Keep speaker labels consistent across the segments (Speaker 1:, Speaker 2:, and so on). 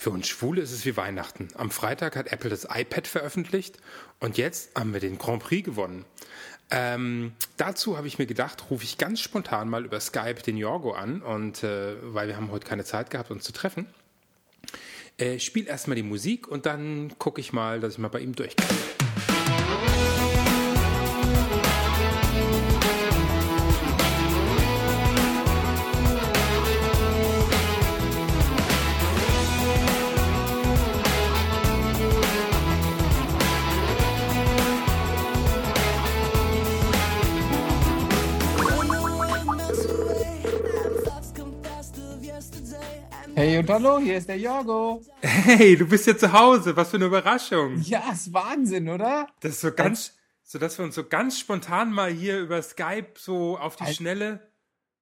Speaker 1: Für uns Schwule ist es wie Weihnachten. Am Freitag hat Apple das iPad veröffentlicht und jetzt haben wir den Grand Prix gewonnen. Ähm, dazu habe ich mir gedacht, rufe ich ganz spontan mal über Skype den Jorgo an und äh, weil wir haben heute keine Zeit gehabt, uns zu treffen. Äh, spiel erstmal die Musik und dann gucke ich mal, dass ich mal bei ihm durchkomme.
Speaker 2: Hey und hallo, hier ist der Jorgo.
Speaker 1: Hey, du bist ja zu Hause. Was für eine Überraschung.
Speaker 2: Ja, ist Wahnsinn, oder?
Speaker 1: Das ist so ganz, so dass wir uns so ganz spontan mal hier über Skype so auf die
Speaker 2: Als-
Speaker 1: Schnelle.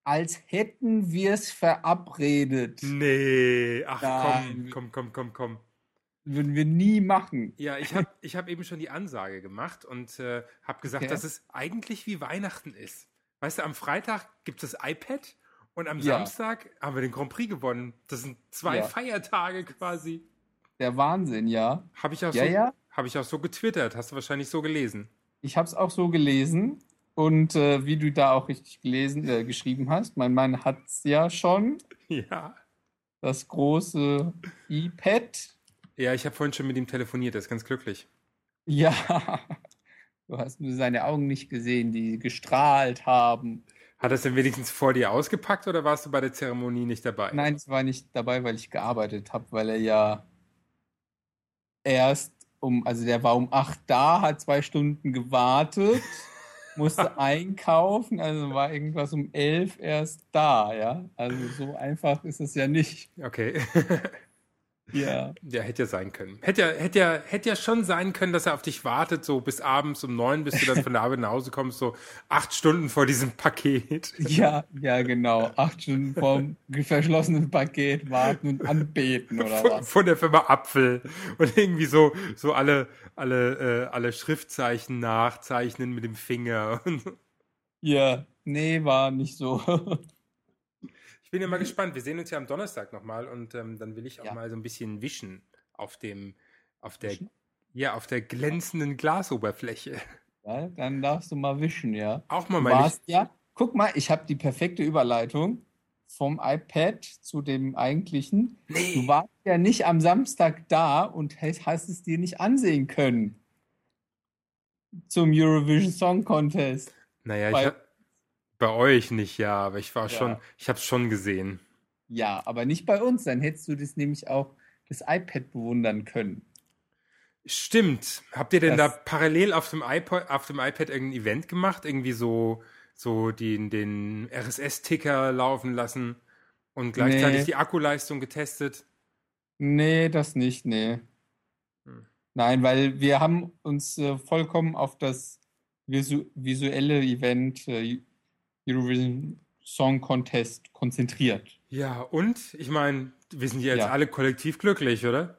Speaker 2: Als hätten wir es verabredet.
Speaker 1: Nee, ach
Speaker 2: Nein.
Speaker 1: komm, komm, komm, komm, komm.
Speaker 2: Würden wir nie machen.
Speaker 1: Ja, ich habe ich hab eben schon die Ansage gemacht und äh, habe gesagt,
Speaker 2: Okay.
Speaker 1: dass es eigentlich wie Weihnachten ist. Weißt du, am Freitag gibt es das iPad und am
Speaker 2: Ja.
Speaker 1: Samstag haben wir den Grand Prix gewonnen. Das sind zwei
Speaker 2: Ja.
Speaker 1: Feiertage quasi.
Speaker 2: Der Wahnsinn, ja.
Speaker 1: Habe ich, auch
Speaker 2: Ja,
Speaker 1: so-
Speaker 2: ja.
Speaker 1: hab ich auch so getwittert. Hast du wahrscheinlich so gelesen.
Speaker 2: Ich habe es auch so gelesen. Und äh, wie du da auch richtig gelesen, äh, geschrieben hast, mein Mann hat es ja schon,
Speaker 1: Ja.
Speaker 2: das große iPad.
Speaker 1: Ja, ich habe vorhin schon mit ihm telefoniert. Er ist ganz glücklich.
Speaker 2: Ja, du hast nur seine Augen nicht gesehen, die gestrahlt haben.
Speaker 1: Hat es denn wenigstens vor dir ausgepackt oder warst du bei der Zeremonie nicht dabei?
Speaker 2: Nein, es war nicht dabei, weil ich gearbeitet habe, weil er ja erst um, also der war um acht da, hat zwei Stunden gewartet, musste einkaufen, also war irgendwas um elf erst da, ja. Also so einfach ist es ja nicht.
Speaker 1: Okay.
Speaker 2: Ja.
Speaker 1: Ja, hätte ja sein können. Hätte ja, hätte ja, hätte ja schon sein können, dass er auf dich wartet, so bis abends um neun, bis du dann von der Arbeit nach Hause kommst, so acht Stunden vor diesem Paket.
Speaker 2: Ja, ja, genau. Acht Stunden vorm verschlossenen Paket warten und anbeten oder
Speaker 1: Von,
Speaker 2: was.
Speaker 1: von der Firma Apfel. Und irgendwie so, so alle, alle, äh, alle Schriftzeichen nachzeichnen mit dem Finger.
Speaker 2: Ja, nee, war nicht so.
Speaker 1: Ich bin ja mal gespannt. Wir sehen uns ja am Donnerstag nochmal und ähm, dann will ich auch
Speaker 2: Ja.
Speaker 1: mal so ein bisschen wischen auf dem, auf der,
Speaker 2: Wischen?
Speaker 1: ja, auf der glänzenden Glasoberfläche.
Speaker 2: Ja, dann darfst du mal wischen, ja.
Speaker 1: Auch mal
Speaker 2: Du
Speaker 1: meine
Speaker 2: warst ja, guck mal, ich habe die perfekte Überleitung vom iPad zu dem eigentlichen.
Speaker 1: Nee.
Speaker 2: Du warst ja nicht am Samstag da und hast, es dir nicht ansehen können zum Eurovision Song Contest.
Speaker 1: Naja, ich hab, bei euch nicht, ja, aber ich war
Speaker 2: Ja.
Speaker 1: schon, ich habe es schon gesehen.
Speaker 2: Ja, aber nicht bei uns. Dann hättest du das nämlich auch das iPad bewundern können.
Speaker 1: Stimmt. Habt ihr denn da
Speaker 2: Das-
Speaker 1: parallel auf dem iPod, auf dem iPad irgendein Event gemacht? Irgendwie so, so den, den RSS-Ticker laufen lassen und gleichzeitig
Speaker 2: Nee.
Speaker 1: die Akkuleistung getestet?
Speaker 2: Nee, das nicht, nee.
Speaker 1: Hm.
Speaker 2: Nein, weil wir haben uns äh, vollkommen auf das visu visuelle Event äh, Eurovision Song Contest konzentriert.
Speaker 1: Ja, und? Ich meine, wir sind jetzt
Speaker 2: Ja.
Speaker 1: alle kollektiv glücklich, oder?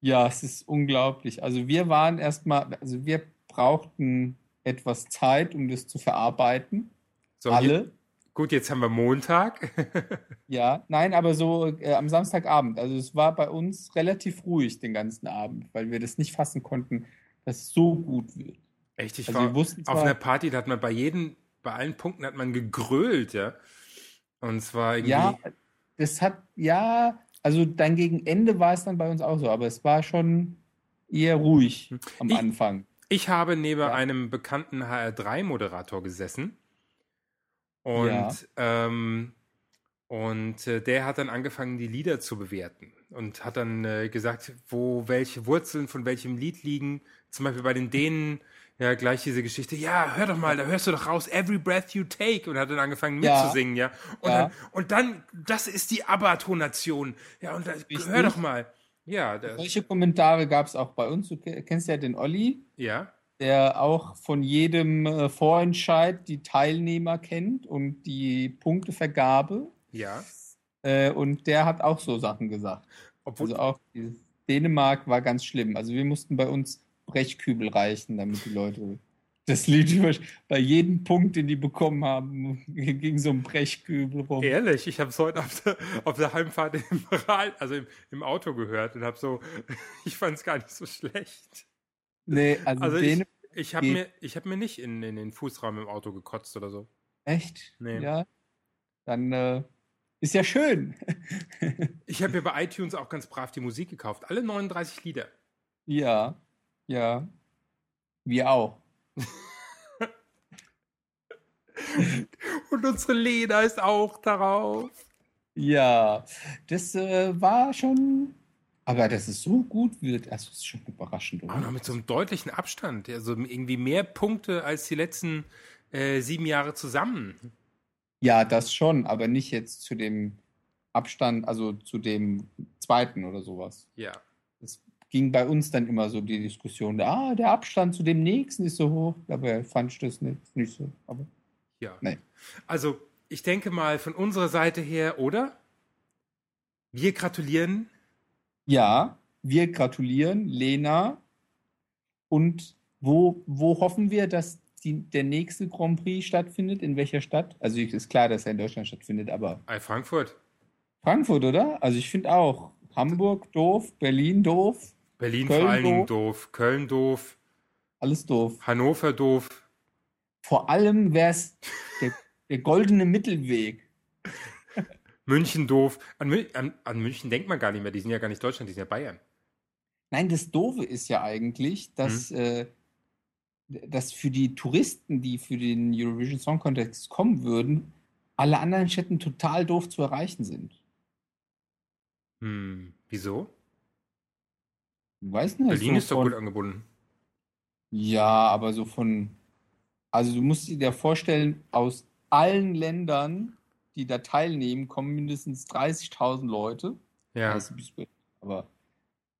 Speaker 2: Ja, es ist unglaublich. Also wir waren erstmal, also wir brauchten etwas Zeit, um das zu verarbeiten.
Speaker 1: So,
Speaker 2: Alle.
Speaker 1: gut, jetzt haben wir Montag.
Speaker 2: Ja, nein, aber so äh, am Samstagabend. Also es war bei uns relativ ruhig den ganzen Abend, weil wir das nicht fassen konnten, dass es so gut wird.
Speaker 1: Echt, ich
Speaker 2: Also
Speaker 1: war auf einer Party, da hat man bei jedem, bei allen Punkten hat man gegrölt, ja. Und zwar irgendwie.
Speaker 2: ja, das hat, ja, also dann gegen Ende war es dann bei uns auch so, aber es war schon eher ruhig am
Speaker 1: Ich-
Speaker 2: Anfang.
Speaker 1: Ich habe neben
Speaker 2: Ja.
Speaker 1: einem bekannten HR3-Moderator gesessen und,
Speaker 2: Ja.
Speaker 1: ähm, und äh, der hat dann angefangen, die Lieder zu bewerten und hat dann äh, gesagt, wo welche Wurzeln von welchem Lied liegen. Zum Beispiel bei den Dänen ja gleich diese Geschichte, ja, hör doch mal, da hörst du doch raus, Every Breath You Take und hat dann angefangen
Speaker 2: Ja.
Speaker 1: mitzusingen, ja. Und,
Speaker 2: Ja.
Speaker 1: Dann, und dann, das ist die ABBA-Tonation. Ja, und da, hör doch mal. Ja,
Speaker 2: Solche Kommentare gab es auch bei uns. Du ke- kennst ja den Olli,
Speaker 1: ja.
Speaker 2: der auch von jedem äh, Vorentscheid die Teilnehmer kennt und die Punktevergabe.
Speaker 1: Ja.
Speaker 2: Äh, und der hat auch so Sachen gesagt.
Speaker 1: Obwohl,
Speaker 2: Also auch Dänemark war ganz schlimm. Also wir mussten bei uns Brechkübel reichen, damit die Leute Das Lied bei jedem Punkt, den die bekommen haben, ging so ein Brechkübel rum.
Speaker 1: Ehrlich, ich habe es heute auf der, auf der Heimfahrt im, also im, im Auto gehört und habe so, ich fand es gar nicht so schlecht.
Speaker 2: Nee, also, also
Speaker 1: den, ich, ich habe mir, hab mir nicht in, in den Fußraum im Auto gekotzt oder so.
Speaker 2: Echt?
Speaker 1: Nee.
Speaker 2: Ja. Dann äh, ist ja schön.
Speaker 1: ich habe mir bei iTunes auch ganz brav die Musik gekauft. Alle 39 Lieder.
Speaker 2: Ja, ja. Wir auch.
Speaker 1: Und unsere Lena ist auch darauf.
Speaker 2: Ja, das äh, war schon. Aber dass es so gut wird, also ist schon überraschend.
Speaker 1: Oder? Auch noch mit so einem deutlichen Abstand. Also irgendwie mehr Punkte als die letzten äh, sieben Jahre zusammen.
Speaker 2: Ja, das schon, aber nicht jetzt zu dem Abstand, also zu dem zweiten oder sowas.
Speaker 1: Ja.
Speaker 2: Ging bei uns dann immer so die Diskussion, ah, der Abstand zu dem nächsten ist so hoch, aber fand ich das nicht, nicht so. Aber
Speaker 1: ja. Nee. Also, ich denke mal von unserer Seite her, oder? Wir gratulieren.
Speaker 2: Ja, wir gratulieren, Lena. Und wo, wo hoffen wir, dass die, der nächste Grand Prix stattfindet? In welcher Stadt? Also ist klar, dass er in Deutschland stattfindet, aber.
Speaker 1: Frankfurt.
Speaker 2: Frankfurt, oder? Also ich finde auch. Hamburg doof, Berlin doof.
Speaker 1: Berlin Köln vor allen Dingen doof, Köln doof.
Speaker 2: Alles doof.
Speaker 1: Hannover doof.
Speaker 2: Vor allem wäre es der, der, goldene Mittelweg.
Speaker 1: München doof. An, an, an, München denkt man gar nicht mehr. Die sind ja gar nicht Deutschland, die sind ja Bayern.
Speaker 2: Nein, das Doofe ist ja eigentlich, dass, mhm. äh, dass für die Touristen, die für den Eurovision Song Contest kommen würden, alle anderen Städten total doof zu erreichen sind.
Speaker 1: Hm, wieso?
Speaker 2: Weiß nicht.
Speaker 1: Berlin so ist doch gut angebunden.
Speaker 2: Ja, aber so von also du musst dir vorstellen, aus allen Ländern, die da teilnehmen, kommen mindestens 30.000 Leute.
Speaker 1: Ja.
Speaker 2: Also, aber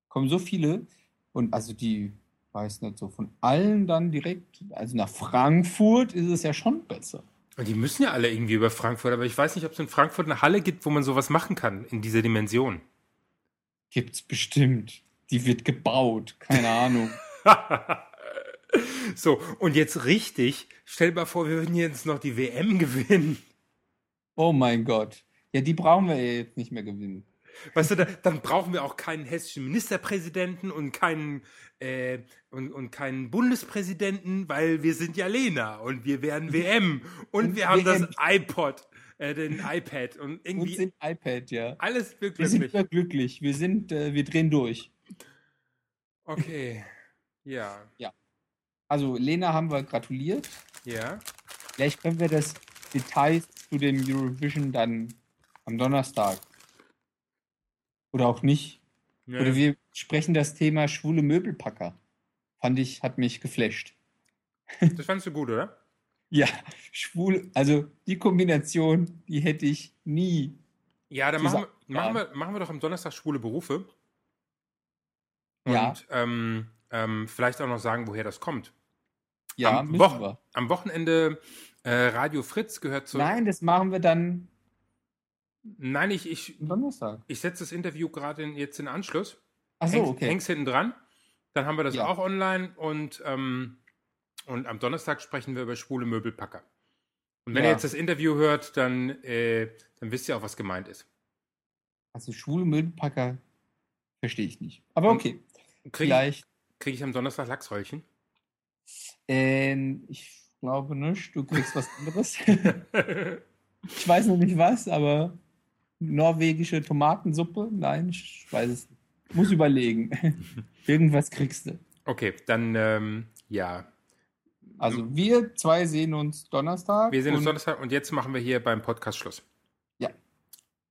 Speaker 2: kommen so viele und also die, weiß nicht, so von allen dann direkt, also nach Frankfurt ist es ja schon besser.
Speaker 1: Und die müssen ja alle irgendwie über Frankfurt, aber ich weiß nicht, ob es in Frankfurt eine Halle gibt, wo man sowas machen kann in dieser Dimension.
Speaker 2: Gibt's bestimmt. Die wird gebaut, keine Ahnung.
Speaker 1: So, und jetzt richtig, stell dir mal vor, wir würden jetzt noch die WM gewinnen.
Speaker 2: Oh mein Gott. Ja, die brauchen wir jetzt nicht mehr gewinnen.
Speaker 1: Weißt du, da, dann brauchen wir auch keinen hessischen Ministerpräsidenten und keinen, äh, und, und keinen Bundespräsidenten, weil wir sind ja Lena und wir werden WM und, wir haben WM. das iPod, äh, den iPad und irgendwie. Und
Speaker 2: sind iPad, ja.
Speaker 1: Alles
Speaker 2: wir glücklich. Wir sind glücklich. Wir sind, äh, wir drehen durch.
Speaker 1: Okay. Ja.
Speaker 2: Ja. Also Lena haben wir gratuliert.
Speaker 1: Ja.
Speaker 2: Vielleicht können wir das Details zu dem Eurovision dann am Donnerstag. Oder auch nicht. Ja. Oder wir sprechen das Thema schwule Möbelpacker. Fand ich, hat mich geflasht.
Speaker 1: Das fandst du gut, oder?
Speaker 2: ja, schwul, also die Kombination, die hätte ich nie.
Speaker 1: Ja, dann machen wir, machen, wir, machen wir doch am Donnerstag schwule Berufe. Und ja. ähm, ähm, vielleicht auch noch sagen, woher das kommt.
Speaker 2: Ja,
Speaker 1: am, Wo wir. am Wochenende äh, Radio Fritz gehört zu.
Speaker 2: Nein, das machen wir dann.
Speaker 1: Nein, ich, ich,
Speaker 2: Donnerstag.
Speaker 1: ich setze das Interview gerade jetzt in Anschluss.
Speaker 2: Ach so, okay.
Speaker 1: Hängst hinten dran. Dann haben wir das ja. auch online und, ähm, und am Donnerstag sprechen wir über schwule Möbelpacker. Und wenn ja. ihr jetzt das Interview hört, dann, äh, dann wisst ihr auch, was gemeint ist.
Speaker 2: Also schwule Möbelpacker verstehe ich nicht. Aber okay.
Speaker 1: Krieg Vielleicht. Kriege ich am Donnerstag Lachsröllchen?
Speaker 2: Ähm, ich glaube nicht. Du kriegst was anderes. ich weiß noch nicht was, aber norwegische Tomatensuppe? Nein, ich weiß es nicht. Muss überlegen. Irgendwas kriegst du.
Speaker 1: Okay, dann ähm, ja.
Speaker 2: Also wir zwei sehen uns Donnerstag.
Speaker 1: Wir sehen uns Donnerstag und jetzt machen wir hier beim Podcast Schluss.
Speaker 2: Ja.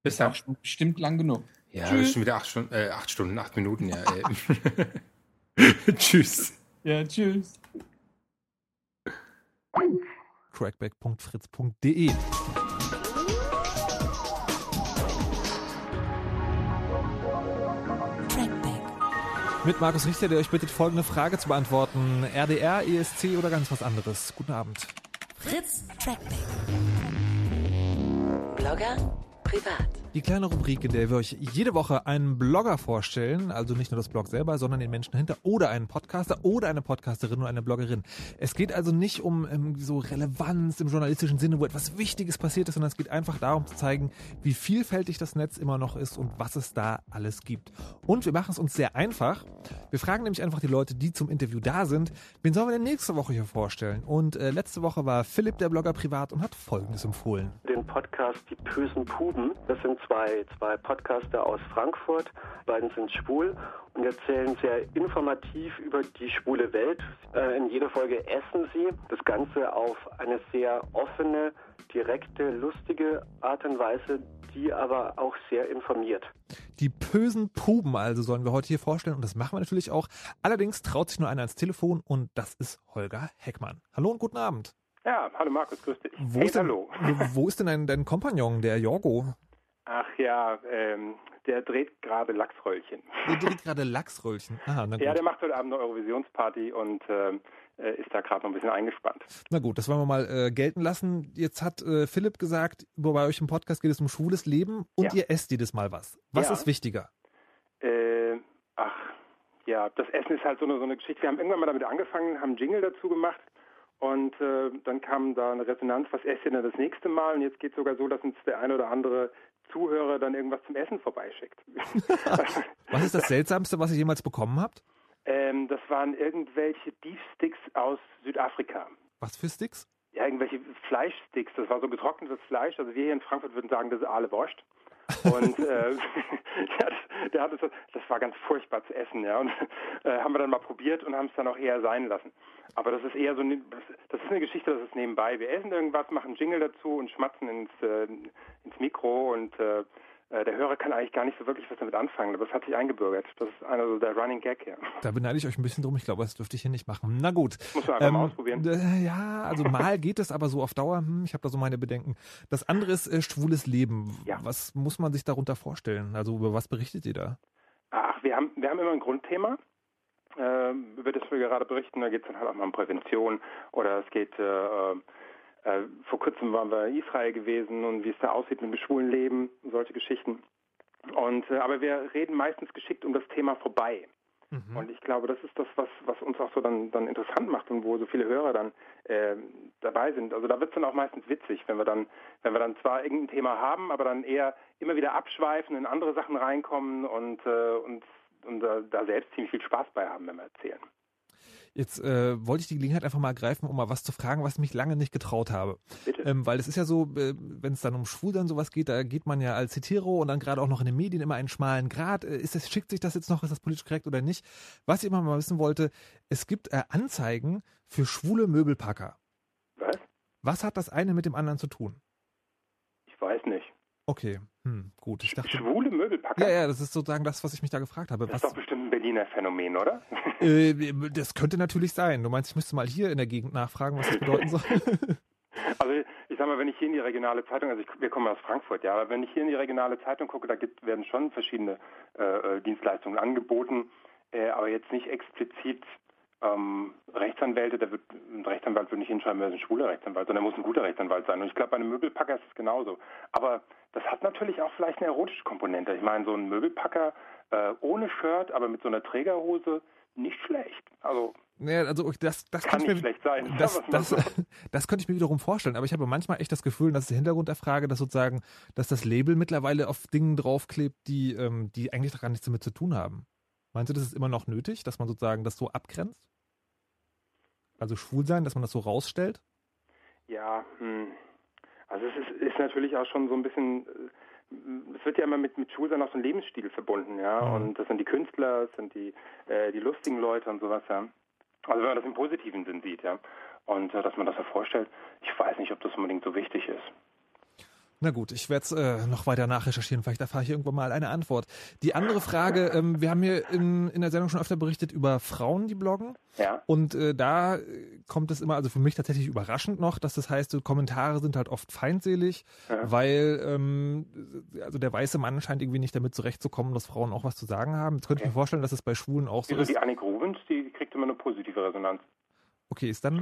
Speaker 2: Bis dann. Bestimmt lang genug.
Speaker 1: Ja, Tschüss. das ist schon wieder acht Stunden, äh, acht Stunden, acht Minuten, ja. tschüss.
Speaker 2: Ja, tschüss
Speaker 3: crackback.fritz.de. Mit Markus Richter, der euch bittet, folgende Frage zu beantworten. RDR, ESC oder ganz was anderes? Guten Abend.
Speaker 4: Fritz Trackback. Blogger privat.
Speaker 3: Die kleine Rubrik, in der wir euch jede Woche einen Blogger vorstellen, also nicht nur das Blog selber, sondern den Menschen dahinter oder einen Podcaster oder eine Podcasterin oder eine Bloggerin. Es geht also nicht um um so Relevanz im journalistischen Sinne, wo etwas Wichtiges passiert ist, sondern es geht einfach darum zu zeigen, wie vielfältig das Netz immer noch ist und was es da alles gibt. Und wir machen es uns sehr einfach. Wir fragen nämlich einfach die Leute, die zum Interview da sind, wen sollen wir denn nächste Woche hier vorstellen? Und äh, letzte Woche war Philipp, der Blogger, privat und hat Folgendes empfohlen.
Speaker 4: Den Podcast Die bösen Puben. Das sind zwei, zwei Podcaster aus Frankfurt. Beiden sind schwul und erzählen sehr informativ über die schwule Welt. Äh, in jeder Folge essen sie. Das Ganze auf eine sehr offene, direkte, lustige Art und Weise, die aber auch sehr informiert.
Speaker 3: Die bösen Puben also sollen wir heute hier vorstellen und das machen wir natürlich auch. Allerdings traut sich nur einer ans Telefon und das ist Holger Heckmann. Hallo und guten Abend.
Speaker 5: Ja, hallo Markus, grüß dich.
Speaker 3: Wo
Speaker 5: hey,
Speaker 3: ist denn,
Speaker 5: hallo.
Speaker 3: Wo ist denn dein, dein Kompagnon, der Jorgo?
Speaker 5: Ach ja, ähm, der dreht gerade Lachsröllchen.
Speaker 3: Der dreht gerade Lachsröllchen. Aha, na gut.
Speaker 5: Ja, der macht heute Abend eine Eurovisionsparty und ähm, äh, ist da gerade noch ein bisschen eingespannt.
Speaker 3: Na gut, das wollen wir mal äh, gelten lassen. Jetzt hat äh, Philipp gesagt, bei euch im Podcast geht es um schwules Leben und
Speaker 5: Ja.
Speaker 3: ihr esst jedes Mal was. Was
Speaker 5: Ja.
Speaker 3: ist wichtiger?
Speaker 5: Äh, ach, ja, das Essen ist halt so eine, so eine Geschichte. Wir haben irgendwann mal damit angefangen, haben Jingle dazu gemacht und äh, dann kam da eine Resonanz, was esst ihr denn das nächste Mal? Und jetzt geht es sogar so, dass uns der ein oder andere Zuhörer dann irgendwas zum Essen vorbeischickt.
Speaker 3: Was ist das Seltsamste, was ihr jemals bekommen habt?
Speaker 5: ähm, das waren irgendwelche Beefsticks aus Südafrika.
Speaker 3: Was für Sticks?
Speaker 5: ja, irgendwelche Fleischsticks. Das war so getrocknetes Fleisch. Also wir hier in Frankfurt würden sagen, das ist Aale Wurst. Und äh, ja, das, der hat das, das war ganz furchtbar zu essen, ja. Und äh, haben wir dann mal probiert und haben es dann auch eher sein lassen. Aber das ist eher so, das, ist eine Geschichte, das ist nebenbei. Wir essen irgendwas, machen Jingle dazu und schmatzen ins, äh, ins Mikro und äh, der Hörer kann eigentlich gar nicht so wirklich was damit anfangen. Aber das hat sich eingebürgert. Das ist einer so der Running Gag, ja.
Speaker 3: Da beneide ich euch ein bisschen drum. Ich glaube, das dürfte ich hier nicht machen. Na gut.
Speaker 5: Muss man einfach mal ausprobieren.
Speaker 3: äh, Ja, also mal geht es, aber so auf Dauer, hm, ich habe da so meine Bedenken. Das andere ist äh, schwules Leben.
Speaker 5: Ja.
Speaker 3: Was muss man sich darunter vorstellen? Also über was berichtet ihr da?
Speaker 5: Ach, wir haben, wir haben immer ein Grundthema, äh, über das wir gerade berichten. Da geht es dann halt auch mal um Prävention oder es geht, äh, vor kurzem waren wir in Israel gewesen und wie es da aussieht mit dem schwulen Leben, solche Geschichten. Und, äh, aber wir reden meistens geschickt um das Thema vorbei. Und ich glaube, das ist das, was, was uns auch so dann, dann interessant macht und wo so viele Hörer dann äh, dabei sind. Also da wird es dann auch meistens witzig, wenn wir dann, wenn wir dann zwar irgendein Thema haben, aber dann eher immer wieder abschweifen, in andere Sachen reinkommen und, äh, und, und äh, da selbst ziemlich viel Spaß bei haben, wenn wir erzählen.
Speaker 3: Jetzt äh, wollte ich die Gelegenheit einfach mal ergreifen, um mal was zu fragen, was ich mich lange nicht getraut habe.
Speaker 5: Bitte.
Speaker 3: Ähm, weil es ist ja so, äh, wenn es dann um Schwulsein sowas geht, da geht man ja als Hetero und dann gerade auch noch in den Medien immer einen schmalen Grad. Äh, ist das, schickt sich das jetzt noch, ist das politisch korrekt oder nicht? Was ich immer mal wissen wollte, es gibt äh, Anzeigen für schwule Möbelpacker.
Speaker 5: Was?
Speaker 3: Was hat das eine mit dem anderen zu tun?
Speaker 5: Ich weiß nicht.
Speaker 3: Okay, hm, gut. Ich dachte,
Speaker 5: Schwule Möbelpacker?
Speaker 3: ja, ja, das ist sozusagen das, was ich mich da gefragt habe.
Speaker 5: Das
Speaker 3: Was,
Speaker 5: ist doch bestimmt Berliner Phänomen, oder?
Speaker 3: äh, das könnte natürlich sein. Du meinst, ich müsste mal hier in der Gegend nachfragen, was das bedeuten soll?
Speaker 5: Also ich sag mal, wenn ich hier in die regionale Zeitung, also ich, wir kommen aus Frankfurt, ja, aber wenn ich hier in die regionale Zeitung gucke, da gibt, werden schon verschiedene äh, äh, Dienstleistungen angeboten, äh, aber jetzt nicht explizit ähm, Rechtsanwälte, der wird, ein Rechtsanwalt wird nicht hinschreiben, er ist ein schwuler Rechtsanwalt, sondern er muss ein guter Rechtsanwalt sein. Und ich glaube, bei einem Möbelpacker ist es genauso. Aber das hat natürlich auch vielleicht eine erotische Komponente. Ich meine, so ein Möbelpacker äh, ohne Shirt, aber mit so einer Trägerhose, nicht schlecht. Also
Speaker 3: Naja, also das, das
Speaker 5: Kann nicht
Speaker 3: mir,
Speaker 5: schlecht sein.
Speaker 3: Das, das,
Speaker 5: mal
Speaker 3: das könnte ich mir wiederum vorstellen, aber ich habe manchmal echt das Gefühl, das ist der Hintergrund der Frage, dass sozusagen, dass das Label mittlerweile auf Dingen draufklebt, die, ähm, die eigentlich gar nichts damit zu tun haben. Meinst du, das ist immer noch nötig, dass man sozusagen das so abgrenzt? Also schwul sein, dass man das so rausstellt?
Speaker 5: Ja, hm. also es ist, ist natürlich auch schon so ein bisschen, äh, es wird ja immer mit, mit Schulsein auch so ein Lebensstil verbunden, ja,
Speaker 3: Mhm.
Speaker 5: und das sind die Künstler, das sind die, äh, die lustigen Leute und sowas, ja. Also wenn man das im positiven Sinn sieht, ja, und äh, dass man das hervorstellt, ich weiß nicht, ob das unbedingt so wichtig ist.
Speaker 3: Na gut, ich werde es äh, noch weiter nachrecherchieren. Vielleicht erfahre ich irgendwann mal eine Antwort. Die andere Frage, ähm, wir haben hier in, in der Sendung schon öfter berichtet über Frauen, die bloggen.
Speaker 5: Ja,
Speaker 3: Und äh, da äh, kommt es immer, also für mich tatsächlich überraschend noch, dass das heißt, Kommentare sind halt oft feindselig,
Speaker 5: Ja.
Speaker 3: weil ähm, also der weiße Mann scheint irgendwie nicht damit zurechtzukommen, dass Frauen auch was zu sagen haben. Jetzt könnte ich mir vorstellen, dass es bei Schwulen auch so ist.
Speaker 5: die Annik Rubens, die kriegt immer eine positive Resonanz.
Speaker 3: Okay, ist dann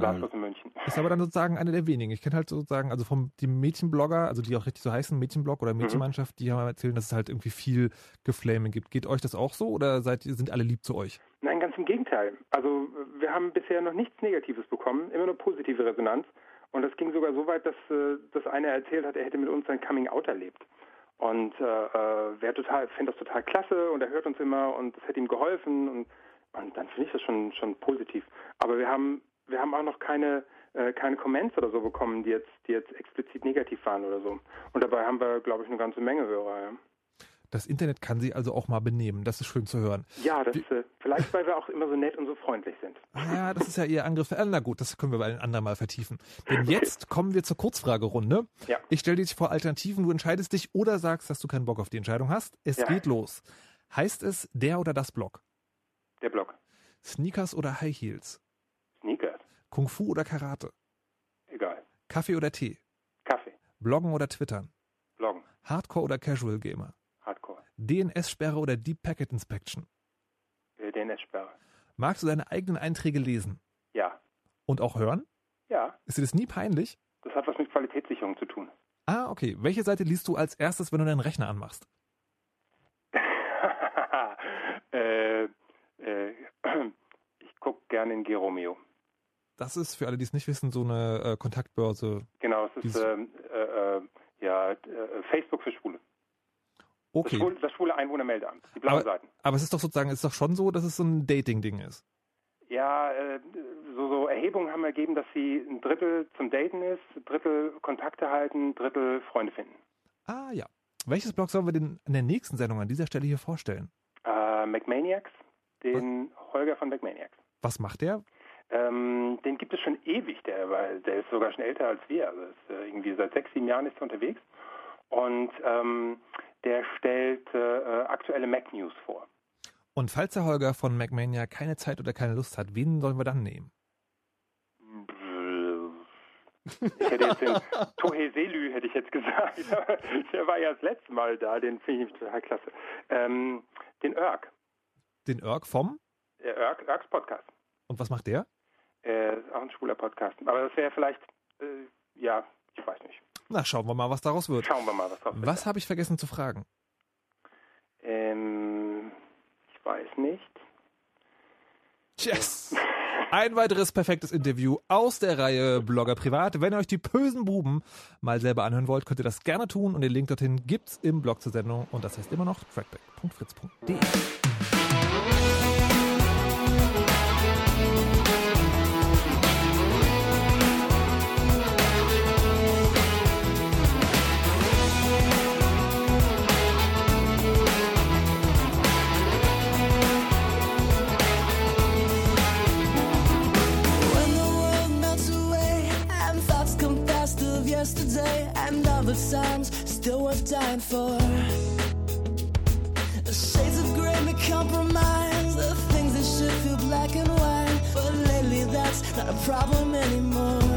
Speaker 3: ist aber dann sozusagen eine der wenigen. Ich kenne halt sozusagen, also vom die Mädchenblogger, also die auch richtig so heißen, Mädchenblog oder Mädchenmannschaft, die haben erzählt, dass es halt irgendwie viel Geflame gibt. Geht euch das auch so oder seid sind alle lieb zu euch?
Speaker 5: Nein, ganz im Gegenteil. Also wir haben bisher noch nichts Negatives bekommen, immer nur positive Resonanz. Und das ging sogar so weit, dass, äh, dass einer erzählt hat, er hätte mit uns sein Coming Out erlebt. Und äh, äh, wer total, fände das total klasse und er hört uns immer und das hätte ihm geholfen und, und dann finde ich das schon schon positiv. Aber wir haben wir haben auch noch keine äh, keine Comments oder so bekommen, die jetzt die jetzt explizit negativ waren oder so. Und dabei haben wir, glaube ich, eine ganze Menge Hörer. Ja.
Speaker 3: Das Internet kann sie also auch mal benehmen. Das ist schön zu hören.
Speaker 5: Ja, das äh, vielleicht, weil wir auch immer so nett und so freundlich sind.
Speaker 3: Ja, das ist ja eher Angriff. Äh, Na gut, das können wir bei ein andermal vertiefen. Denn jetzt kommen wir zur Kurzfragerunde.
Speaker 5: Ja.
Speaker 3: Ich stelle dich vor Alternativen. Du entscheidest dich oder sagst, dass du keinen Bock auf die Entscheidung hast. Es
Speaker 5: Ja.
Speaker 3: geht los. Heißt es der oder das Blog?
Speaker 5: Der Blog.
Speaker 3: Sneakers oder High Heels? Kung Fu oder Karate?
Speaker 5: Egal.
Speaker 3: Kaffee oder Tee?
Speaker 5: Kaffee.
Speaker 3: Bloggen oder Twittern?
Speaker 5: Bloggen.
Speaker 3: Hardcore oder Casual Gamer?
Speaker 5: Hardcore.
Speaker 3: DNS-Sperre oder Deep Packet Inspection?
Speaker 5: Äh, DNS-Sperre.
Speaker 3: Magst du deine eigenen Einträge lesen?
Speaker 5: Ja.
Speaker 3: Und auch hören?
Speaker 5: Ja.
Speaker 3: Ist dir das nie peinlich?
Speaker 5: Das hat was mit Qualitätssicherung zu tun.
Speaker 3: Ah, okay. Welche Seite liest du als erstes, wenn du deinen Rechner anmachst?
Speaker 5: äh, äh, ich gucke gerne in Geromeo.
Speaker 3: Das ist für alle, die es nicht wissen, so eine äh, Kontaktbörse.
Speaker 5: Genau, es ist ähm, äh, äh, ja, äh, Facebook für Schwule. Das,
Speaker 3: Okay.
Speaker 5: Schwule, das schwule Einwohnermeldeamt. Die blauen
Speaker 3: Aber-
Speaker 5: Seiten.
Speaker 3: Aber es ist doch sozusagen, es ist doch schon so, dass es so ein Dating-Ding ist.
Speaker 5: Ja, äh, so, so Erhebungen haben ergeben, dass sie ein Drittel zum Daten ist, ein Drittel Kontakte halten, ein Drittel Freunde finden.
Speaker 3: Ah ja. Welches Blog sollen wir denn in der nächsten Sendung an dieser Stelle hier vorstellen?
Speaker 5: Äh, McManiacs, den Holger von McManiacs.
Speaker 3: Was macht der?
Speaker 5: Ähm, den gibt es schon ewig, der, weil der ist sogar schon älter als wir. Also ist, äh, irgendwie seit sechs, sieben Jahren ist er unterwegs. Und ähm, der stellt äh, äh, aktuelle Mac News vor.
Speaker 3: Und falls der Holger von MacMania keine Zeit oder keine Lust hat, wen sollen wir dann nehmen?
Speaker 5: Ich hätte jetzt den Tohe Selü, hätte ich jetzt gesagt. der war ja das letzte Mal da, den finde ich total klasse. Ähm, den Örk,
Speaker 3: Den Irk vom?
Speaker 5: der Örk, Örks Podcast.
Speaker 3: Und was macht der?
Speaker 5: Äh, ist auch ein schwuler Podcast. Aber das wäre vielleicht, äh, ja, ich weiß nicht.
Speaker 3: Na, schauen wir mal, was daraus wird.
Speaker 5: Schauen wir mal, was drauf wird.
Speaker 3: Was habe ich vergessen zu fragen?
Speaker 5: Ähm, ich weiß nicht.
Speaker 3: Yes! Ein weiteres perfektes Interview aus der Reihe Blogger Privat. Wenn ihr euch die bösen Buben mal selber anhören wollt, könnt ihr das gerne tun und den Link dorthin gibt's im Blog zur Sendung und das heißt immer noch trackback.fritz.de.
Speaker 6: other times still worth dying for. The shades of grey may compromise the things that should feel black and white, but lately that's not a problem anymore.